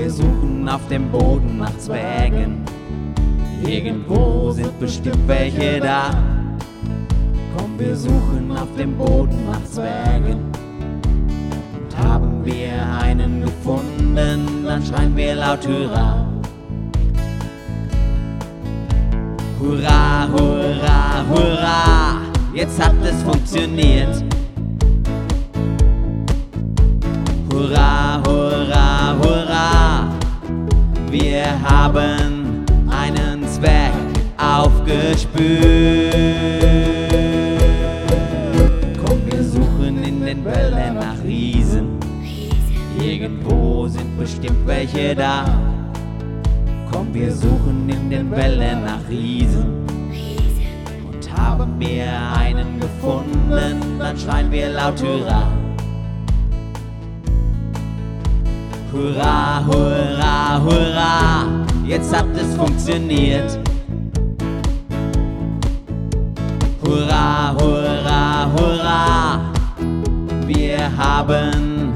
wir suchen auf dem Boden nach Zwergen. Irgendwo sind bestimmt welche da. Komm, wir suchen auf dem Boden nach Zwergen. Gefunden, dann schreien wir laut Hurra. Hurra, hurra, hurra, jetzt hat es funktioniert. Hurra, hurra, hurra, wir haben einen Zwerg aufgespürt. Irgendwo sind bestimmt welche da. Komm, wir suchen in den Wäldern nach Riesen. Und haben wir einen gefunden, dann schreien wir laut Hurra. Hurra, hurra, hurra, jetzt hat es funktioniert. Hurra, hurra, hurra, wir haben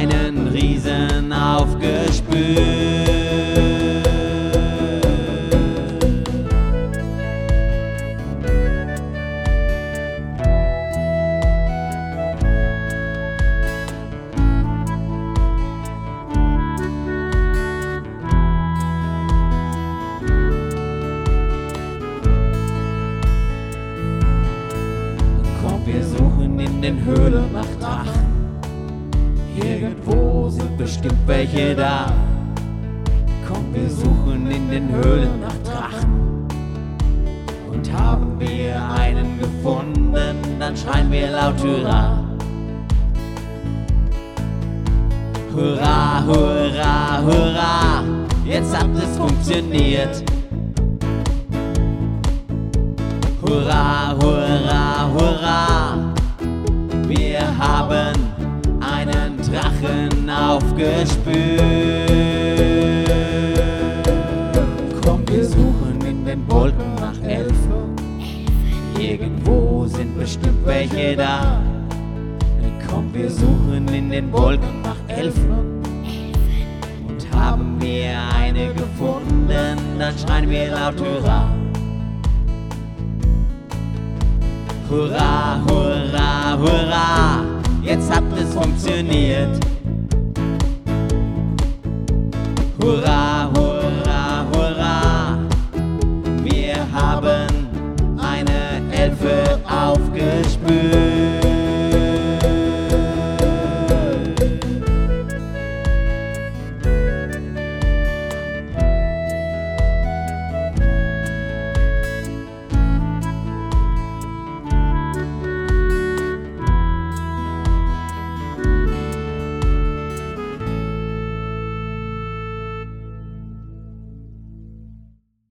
einen Riesen aufgespürt. Komm, wir suchen in den Höhlen nach Drachen. Irgendwo sind bestimmt welche da. Komm, wir suchen in den Höhlen nach Drachen. Und haben wir einen gefunden, dann schreien wir laut Hurra. Hurra, hurra, hurra, jetzt hat es funktioniert. Hurra, hurra, hurra, Aufgespürt. Komm, wir suchen in den Wolken nach Elfen. Irgendwo sind bestimmt welche da. Komm, wir suchen in den Wolken nach Elfen. Und haben wir eine gefunden, dann schreien wir laut Hurra. Hurra, hurra, hurra, jetzt hat es funktioniert. Hurra, hurra, hurra! Wir haben eine Elfe aufgespürt.